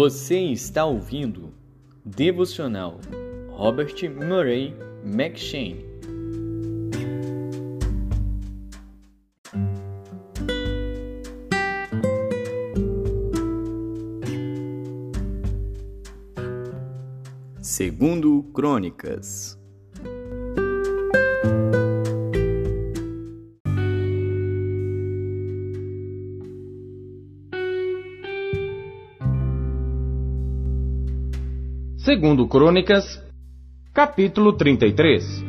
Você está ouvindo Devocional Robert Murray McShane. Segundo Crônicas Segundo Crônicas, capítulo 33.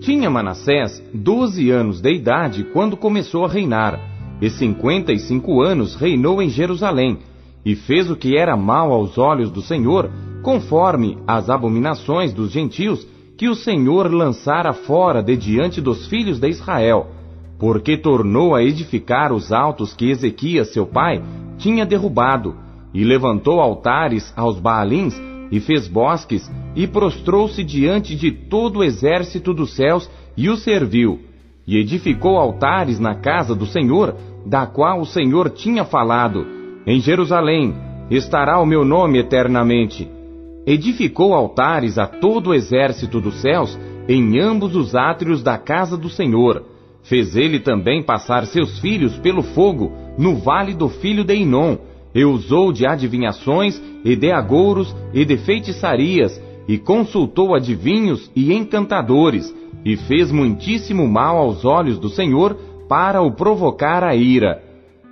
Tinha Manassés doze anos de idade quando começou a reinar, e cinquenta e cinco anos reinou em Jerusalém, e fez o que era mal aos olhos do Senhor, conforme as abominações dos gentios que o Senhor lançara fora de diante dos filhos de Israel, porque tornou a edificar os altos que Ezequias, seu pai, tinha derrubado, e levantou altares aos Baalins, e fez bosques, e prostrou-se diante de todo o exército dos céus e o serviu, e edificou altares na casa do Senhor, da qual o Senhor tinha falado: Em Jerusalém estará o meu nome eternamente. Edificou altares a todo o exército dos céus em ambos os átrios da casa do Senhor. Fez ele também passar seus filhos pelo fogo no vale do filho de Inom, e usou de adivinhações, e de agouros, e de feitiçarias, e consultou adivinhos e encantadores, e fez muitíssimo mal aos olhos do Senhor, para o provocar a ira.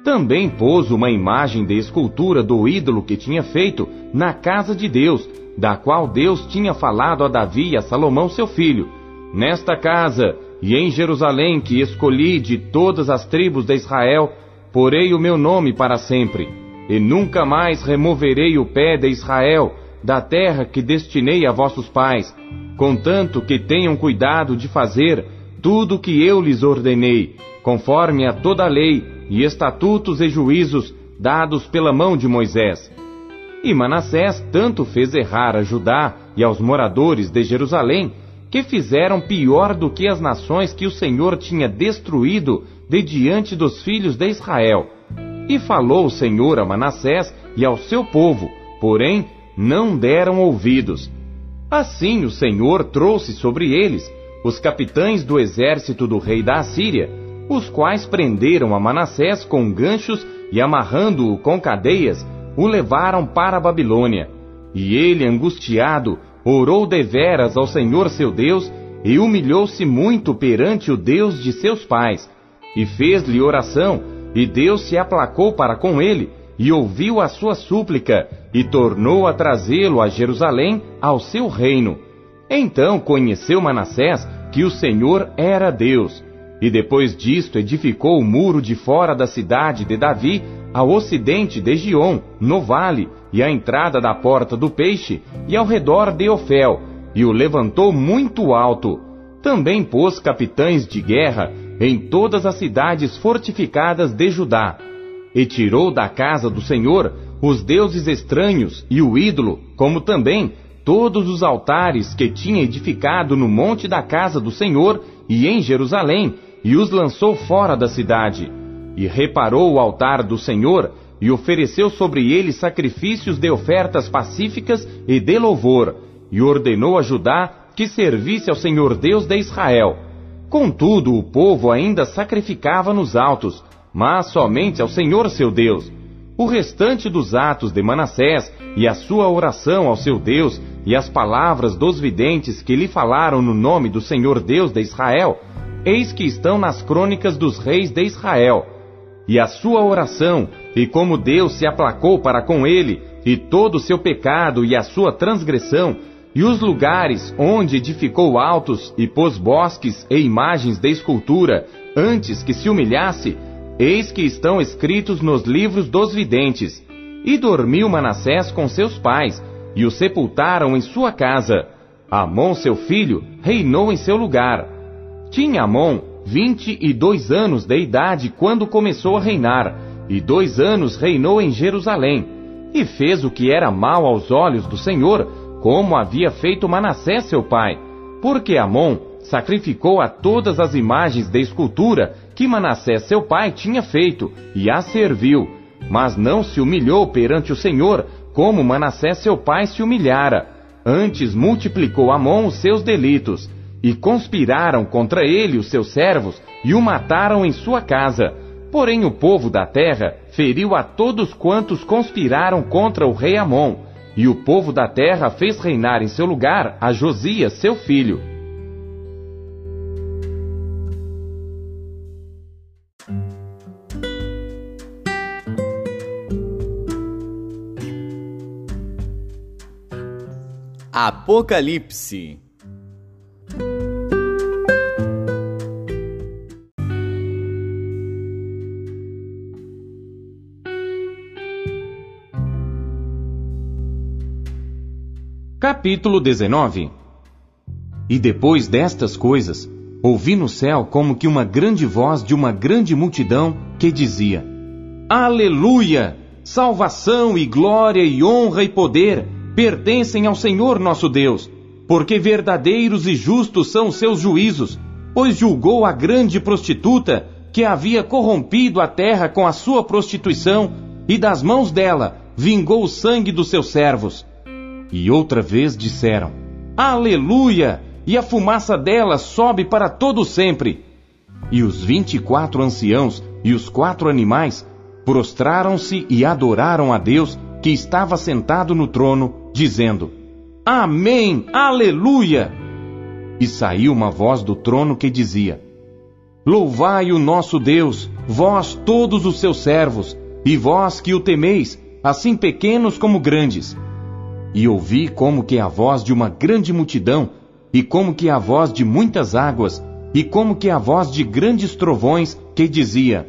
Também pôs uma imagem de escultura do ídolo que tinha feito na casa de Deus, da qual Deus tinha falado a Davi e a Salomão seu filho. Nesta casa e em Jerusalém que escolhi de todas as tribos de Israel, porei o meu nome para sempre e nunca mais removerei o pé de Israel da terra que destinei a vossos pais, contanto que tenham cuidado de fazer tudo o que eu lhes ordenei, conforme a toda a lei e estatutos e juízos dados pela mão de Moisés. E Manassés tanto fez errar a Judá e aos moradores de Jerusalém, que fizeram pior do que as nações que o Senhor tinha destruído de diante dos filhos de Israel e falou o Senhor a Manassés e ao seu povo, porém não deram ouvidos. Assim o Senhor trouxe sobre eles os capitães do exército do rei da Assíria, os quais prenderam a Manassés com ganchos e amarrando-o com cadeias, o levaram para a Babilônia. E ele, angustiado, orou deveras ao Senhor seu Deus e humilhou-se muito perante o Deus de seus pais, e fez-lhe oração e Deus se aplacou para com ele, e ouviu a sua súplica, e tornou a trazê-lo a Jerusalém, ao seu reino. Então conheceu Manassés que o Senhor era Deus, e depois disto edificou o muro de fora da cidade de Davi, ao ocidente de Gion, no vale, e à entrada da porta do peixe, e ao redor de Ofel, e o levantou muito alto. Também pôs capitães de guerra em todas as cidades fortificadas de Judá, e tirou da casa do Senhor os deuses estranhos e o ídolo, como também todos os altares que tinha edificado no monte da casa do Senhor e em Jerusalém, e os lançou fora da cidade. E reparou o altar do Senhor, e ofereceu sobre ele sacrifícios de ofertas pacíficas e de louvor, e ordenou a Judá que servisse ao Senhor Deus de Israel Contudo, o povo ainda sacrificava nos altos, mas somente ao Senhor seu Deus. O restante dos atos de Manassés e a sua oração ao seu Deus e as palavras dos videntes que lhe falaram no nome do Senhor Deus de Israel, eis que estão nas crônicas dos reis de Israel. E a sua oração, e como Deus se aplacou para com ele, e todo o seu pecado e a sua transgressão, e os lugares onde edificou altos e pôs bosques e imagens de escultura, antes que se humilhasse, eis que estão escritos nos livros dos videntes. E dormiu Manassés com seus pais, e o sepultaram em sua casa. Amon, seu filho, reinou em seu lugar. Tinha Amon vinte e dois anos de idade quando começou a reinar, e dois anos reinou em Jerusalém, e fez o que era mal aos olhos do Senhor, como havia feito Manassés seu pai, porque Amon sacrificou a todas as imagens de escultura que Manassés seu pai tinha feito, e as serviu, mas não se humilhou perante o Senhor, como Manassés seu pai se humilhara. Antes multiplicou Amon os seus delitos, e conspiraram contra ele os seus servos, e o mataram em sua casa. Porém o povo da terra feriu a todos quantos conspiraram contra o rei Amon, e o povo da terra fez reinar em seu lugar a Josias, seu filho. Apocalipse Capítulo 19 E depois destas coisas, ouvi no céu como que uma grande voz de uma grande multidão que dizia: Aleluia! Salvação e glória e honra e poder pertencem ao Senhor nosso Deus, porque verdadeiros e justos são os seus juízos, pois julgou a grande prostituta que havia corrompido a terra com a sua prostituição, e das mãos dela vingou o sangue dos seus servos. E outra vez disseram: Aleluia! E a fumaça dela sobe para todo sempre. E os vinte e quatro anciãos e os quatro animais prostraram-se e adoraram a Deus que estava sentado no trono, dizendo: Amém! Aleluia! E saiu uma voz do trono que dizia: Louvai o nosso Deus, vós todos os seus servos, e vós que o temeis, assim pequenos como grandes e ouvi como que a voz de uma grande multidão, e como que a voz de muitas águas, e como que a voz de grandes trovões, que dizia: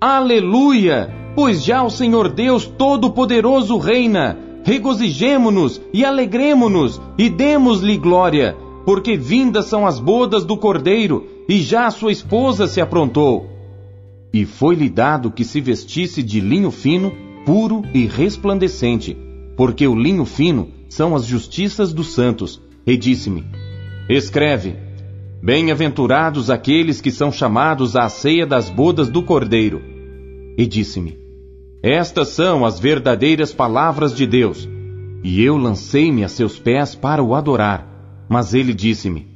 Aleluia! Pois já o Senhor Deus Todo-Poderoso reina. Regozijemo-nos e alegremo-nos e demos-lhe glória, porque vindas são as bodas do Cordeiro, e já a sua esposa se aprontou. E foi-lhe dado que se vestisse de linho fino, puro e resplandecente porque o linho fino são as justiças dos santos. E disse-me: Escreve: Bem-aventurados aqueles que são chamados à ceia das bodas do Cordeiro. E disse-me: Estas são as verdadeiras palavras de Deus. E eu lancei-me a seus pés para o adorar. Mas ele disse-me: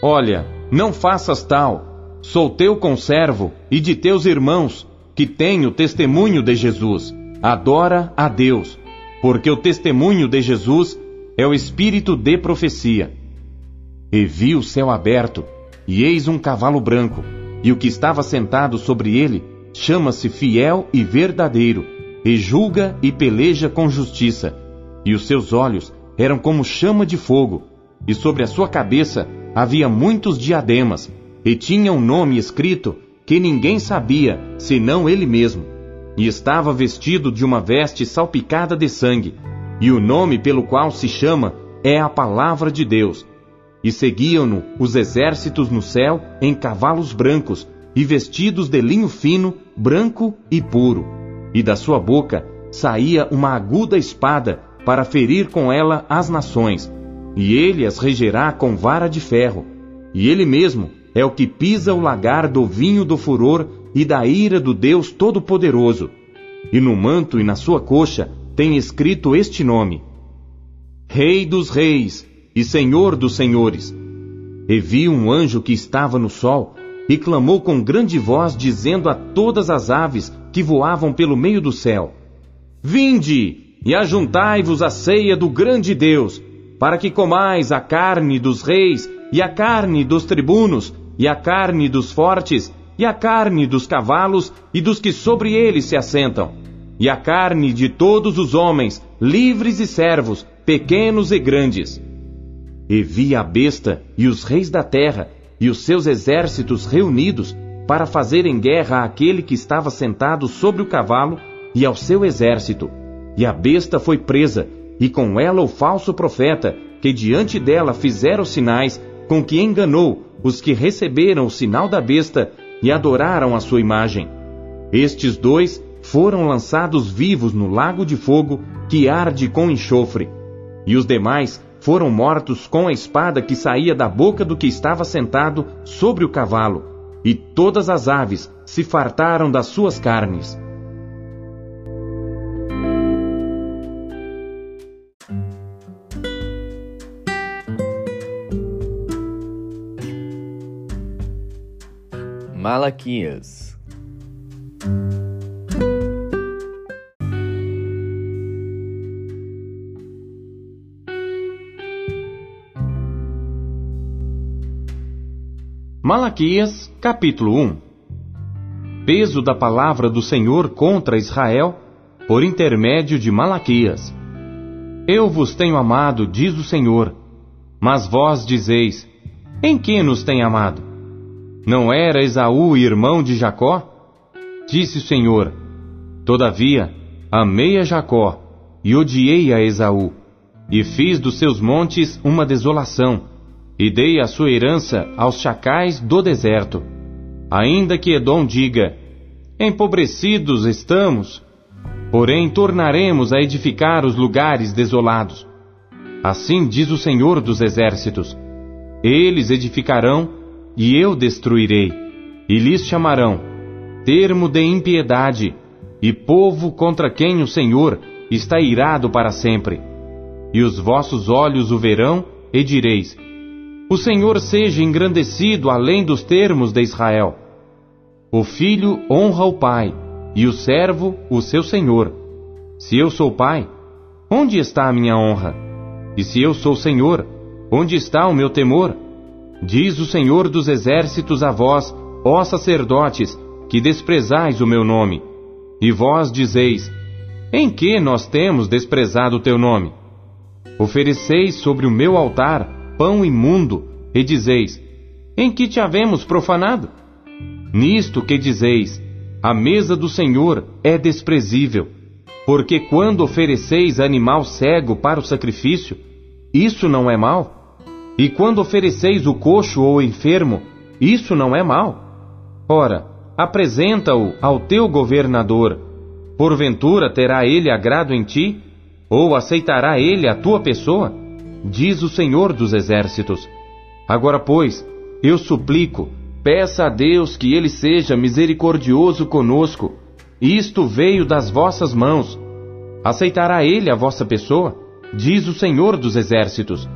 Olha, não faças tal. Sou teu conservo e de teus irmãos, que tenho testemunho de Jesus. Adora a Deus porque o testemunho de Jesus é o espírito de profecia. E vi o céu aberto, e eis um cavalo branco, e o que estava sentado sobre ele chama-se Fiel e Verdadeiro, e julga e peleja com justiça. E os seus olhos eram como chama de fogo, e sobre a sua cabeça havia muitos diademas, e tinha um nome escrito que ninguém sabia senão ele mesmo e estava vestido de uma veste salpicada de sangue, e o nome pelo qual se chama é a Palavra de Deus. E seguiam-no os exércitos no céu em cavalos brancos, e vestidos de linho fino, branco e puro. E da sua boca saía uma aguda espada para ferir com ela as nações, e ele as regerá com vara de ferro. E ele mesmo é o que pisa o lagar do vinho do furor e da ira do Deus Todo-Poderoso. E no manto e na sua coxa tem escrito este nome: Rei dos Reis e Senhor dos Senhores. E vi um anjo que estava no sol e clamou com grande voz, dizendo a todas as aves que voavam pelo meio do céu: Vinde e ajuntai-vos à ceia do grande Deus, para que comais a carne dos reis e a carne dos tribunos e a carne dos fortes e a carne dos cavalos e dos que sobre eles se assentam, e a carne de todos os homens, livres e servos, pequenos e grandes. E vi a besta e os reis da terra e os seus exércitos reunidos para fazerem guerra àquele que estava sentado sobre o cavalo e ao seu exército. E a besta foi presa, e com ela o falso profeta, que diante dela fizera os sinais, com que enganou os que receberam o sinal da besta e adoraram a sua imagem. Estes dois foram lançados vivos no lago de fogo que arde com enxofre, e os demais foram mortos com a espada que saía da boca do que estava sentado sobre o cavalo, e todas as aves se fartaram das suas carnes. Malaquias Malaquias, capítulo 1 Peso da palavra do Senhor contra Israel, por intermédio de Malaquias. Eu vos tenho amado, diz o Senhor, mas vós dizeis: Em que nos tem amado? Não era Esaú irmão de Jacó? Disse o Senhor: Todavia, amei a Jacó e odiei a Esaú, e fiz dos seus montes uma desolação e dei a sua herança aos chacais do deserto. Ainda que Edom diga: Empobrecidos estamos, porém tornaremos a edificar os lugares desolados. Assim diz o Senhor dos Exércitos: Eles edificarão e eu destruirei, e lhes chamarão termo de impiedade e povo contra quem o Senhor está irado para sempre. E os vossos olhos o verão e direis: o Senhor seja engrandecido além dos termos de Israel. O filho honra o pai, e o servo o seu senhor. Se eu sou pai, onde está a minha honra? E se eu sou senhor, onde está o meu temor? Diz o Senhor dos exércitos a vós, ó sacerdotes, que desprezais o meu nome. E vós dizeis: Em que nós temos desprezado o teu nome? Ofereceis sobre o meu altar pão imundo, e dizeis: Em que te havemos profanado? Nisto que dizeis: A mesa do Senhor é desprezível, porque quando ofereceis animal cego para o sacrifício, isso não é mal? E quando ofereceis o coxo ou enfermo, isso não é mal? Ora, apresenta-o ao teu governador. Porventura terá ele agrado em ti? Ou aceitará ele a tua pessoa? diz o Senhor dos Exércitos. Agora, pois, eu suplico, peça a Deus que ele seja misericordioso conosco. Isto veio das vossas mãos. Aceitará ele a vossa pessoa? Diz o Senhor dos Exércitos.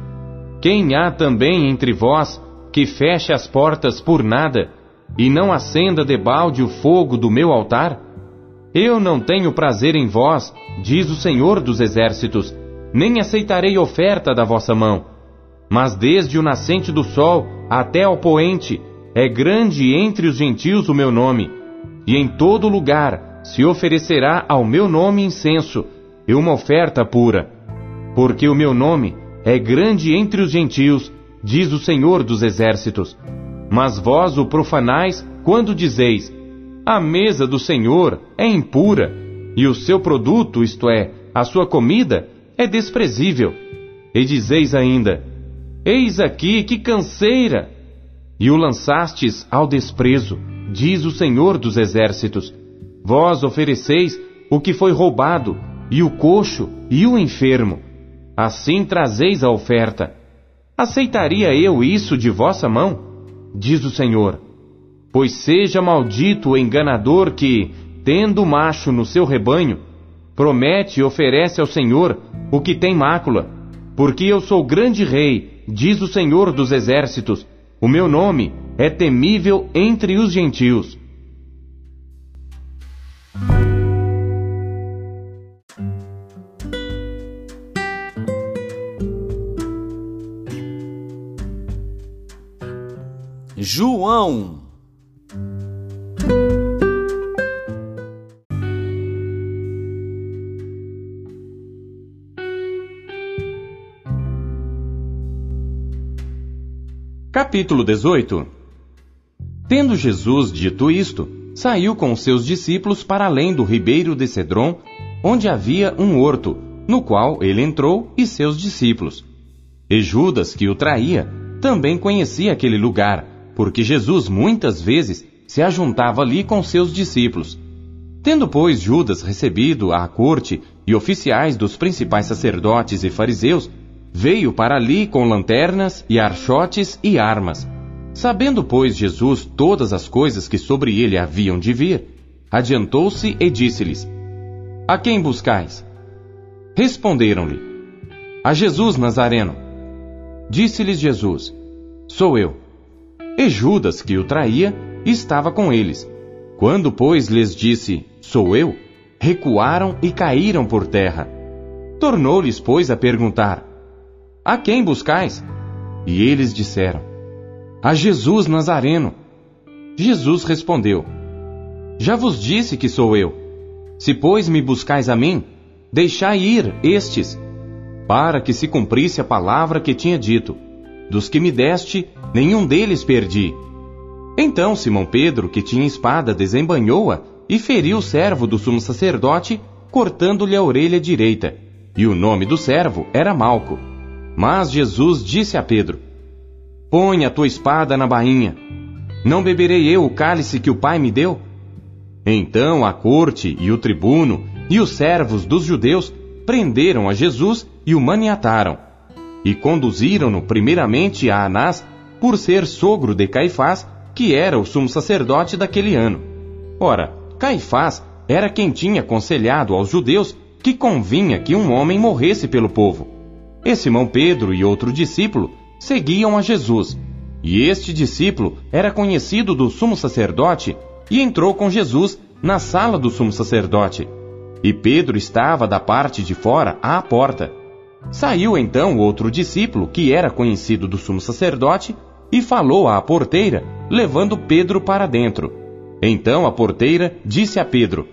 Quem há também entre vós que feche as portas por nada e não acenda debalde o fogo do meu altar? Eu não tenho prazer em vós, diz o Senhor dos Exércitos nem aceitarei oferta da vossa mão. Mas desde o nascente do sol até ao poente, é grande entre os gentios o meu nome, e em todo lugar se oferecerá ao meu nome incenso e uma oferta pura. Porque o meu nome é grande entre os gentios, diz o Senhor dos Exércitos. Mas vós o profanais quando dizeis: A mesa do Senhor é impura, e o seu produto, isto é, a sua comida, é desprezível. E dizeis ainda: Eis aqui que canseira! E o lançastes ao desprezo, diz o Senhor dos Exércitos. Vós ofereceis o que foi roubado, e o coxo, e o enfermo. Assim trazeis a oferta. Aceitaria eu isso de vossa mão? Diz o Senhor. Pois seja maldito o enganador que, tendo macho no seu rebanho, promete e oferece ao Senhor o que tem mácula. Porque eu sou grande rei, diz o Senhor dos exércitos, o meu nome é temível entre os gentios. João. Capítulo 18 Tendo Jesus dito isto, saiu com seus discípulos para além do ribeiro de Cedron, onde havia um horto, no qual ele entrou e seus discípulos. E Judas, que o traía, também conhecia aquele lugar, porque Jesus muitas vezes se ajuntava ali com seus discípulos. Tendo, pois, Judas recebido à corte e oficiais dos principais sacerdotes e fariseus, veio para ali com lanternas e archotes e armas. Sabendo, pois, Jesus todas as coisas que sobre ele haviam de vir, adiantou-se e disse-lhes: A quem buscais? Responderam-lhe: A Jesus Nazareno. Disse-lhes Jesus: Sou eu. E Judas, que o traía, estava com eles. Quando, pois, lhes disse: Sou eu, recuaram e caíram por terra. Tornou-lhes, pois, a perguntar: A quem buscais? E eles disseram: A Jesus Nazareno. Jesus respondeu: Já vos disse que sou eu. Se, pois, me buscais a mim, deixai ir estes, para que se cumprisse a palavra que tinha dito: Dos que me deste, nenhum deles perdi. Então Simão Pedro, que tinha espada, desembanhou-a e feriu o servo do sumo sacerdote, cortando-lhe a orelha direita. E o nome do servo era Malco. Mas Jesus disse a Pedro: Põe a tua espada na bainha. Não beberei eu o cálice que o Pai me deu? Então a corte e o tribuno e os servos dos judeus prenderam a Jesus e o maniataram. E conduziram-no primeiramente a Anás, por ser sogro de Caifás, que era o sumo sacerdote daquele ano. Ora, Caifás era quem tinha aconselhado aos judeus que convinha que um homem morresse pelo povo. E Simão Pedro e outro discípulo seguiam a Jesus. E este discípulo era conhecido do sumo sacerdote e entrou com Jesus na sala do sumo sacerdote. E Pedro estava da parte de fora à porta. Saiu então outro discípulo, que era conhecido do sumo sacerdote, e falou à porteira, levando Pedro para dentro. Então a porteira disse a Pedro: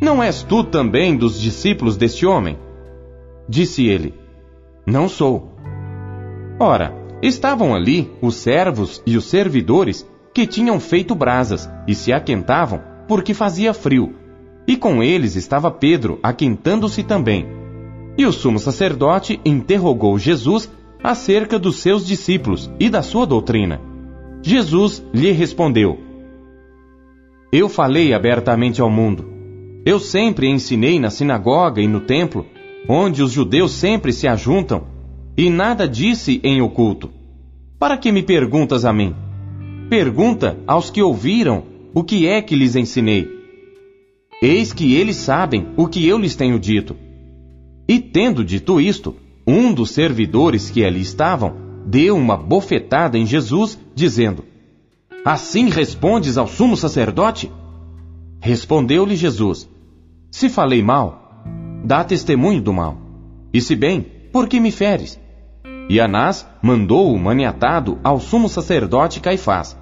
Não és tu também dos discípulos deste homem? Disse ele: Não sou. Ora, estavam ali os servos e os servidores que tinham feito brasas e se aquentavam porque fazia frio. E com eles estava Pedro, aquentando-se também. E o sumo sacerdote interrogou Jesus acerca dos seus discípulos e da sua doutrina. Jesus lhe respondeu: Eu falei abertamente ao mundo. Eu sempre ensinei na sinagoga e no templo, onde os judeus sempre se ajuntam, e nada disse em oculto. Para que me perguntas a mim? Pergunta aos que ouviram o que é que lhes ensinei. Eis que eles sabem o que eu lhes tenho dito. E tendo dito isto, um dos servidores que ali estavam deu uma bofetada em Jesus, dizendo: Assim respondes ao sumo sacerdote? Respondeu-lhe Jesus: Se falei mal, dá testemunho do mal. E se bem, por que me feres? E Anás mandou o maniatado ao sumo sacerdote Caifás.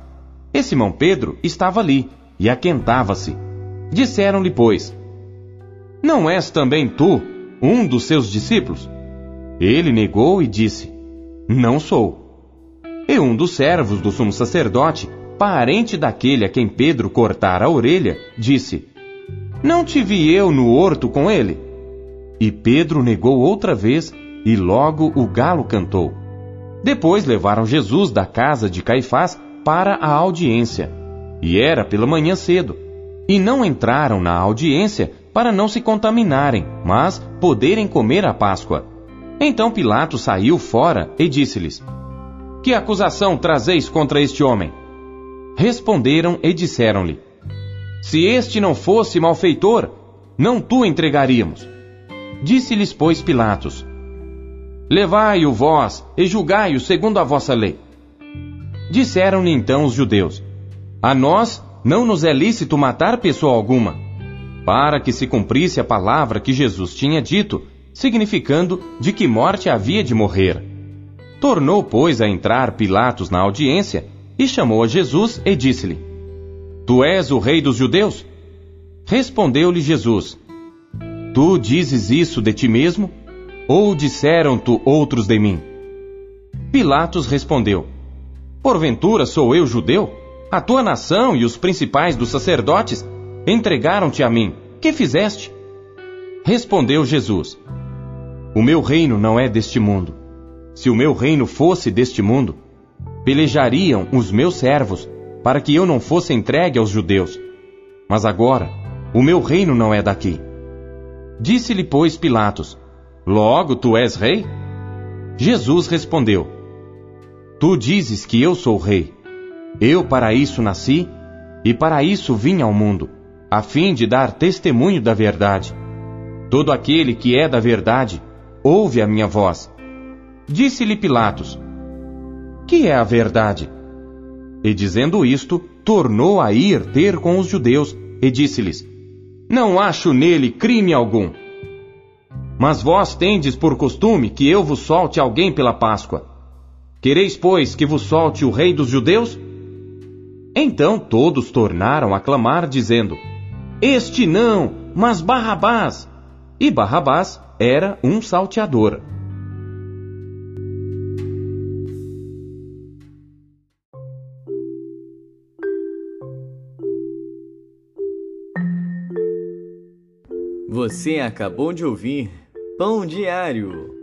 E Simão Pedro estava ali e aquentava-se. Disseram-lhe, pois: Não és também tu um dos seus discípulos? Ele negou e disse: Não sou. E um dos servos do sumo sacerdote, parente daquele a quem Pedro cortara a orelha, disse: Não te vi eu no horto com ele? E Pedro negou outra vez, e logo o galo cantou. Depois levaram Jesus da casa de Caifás para a audiência. E era pela manhã cedo. E não entraram na audiência para não se contaminarem, mas poderem comer a Páscoa. Então Pilatos saiu fora e disse-lhes: Que acusação trazeis contra este homem? Responderam e disseram-lhe: Se este não fosse malfeitor, não tu entregaríamos. Disse-lhes, pois, Pilatos: Levai-o vós e julgai-o segundo a vossa lei. Disseram-lhe então os judeus: A nós não nos é lícito matar pessoa alguma, para que se cumprisse a palavra que Jesus tinha dito significando de que morte havia de morrer. Tornou, pois, a entrar Pilatos na audiência e chamou a Jesus e disse-lhe: Tu és o rei dos judeus? Respondeu-lhe Jesus: Tu dizes isso de ti mesmo? Ou disseram-tu outros de mim? Pilatos respondeu: Porventura sou eu judeu? A tua nação e os principais dos sacerdotes entregaram-te a mim. Que fizeste? Respondeu Jesus: o meu reino não é deste mundo. Se o meu reino fosse deste mundo, pelejariam os meus servos para que eu não fosse entregue aos judeus. Mas agora, o meu reino não é daqui. Disse-lhe, pois, Pilatos: Logo tu és rei? Jesus respondeu: Tu dizes que eu sou rei. Eu para isso nasci e para isso vim ao mundo, a fim de dar testemunho da verdade. Todo aquele que é da verdade, ouve a minha voz. Disse-lhe Pilatos: Que é a verdade? E dizendo isto, tornou a ir ter com os judeus e disse-lhes: Não acho nele crime algum. Mas vós tendes por costume que eu vos solte alguém pela Páscoa. Quereis, pois, que vos solte o rei dos judeus? Então todos tornaram a clamar, dizendo: Este não, mas Barrabás. E Barrabás era um salteador. Você acabou de ouvir Pão Diário.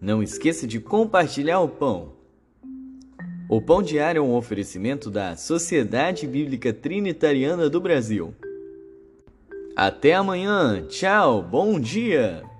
Não esqueça de compartilhar o pão. O Pão Diário é um oferecimento da Sociedade Bíblica Trinitariana do Brasil. Até amanhã. Tchau. Bom dia.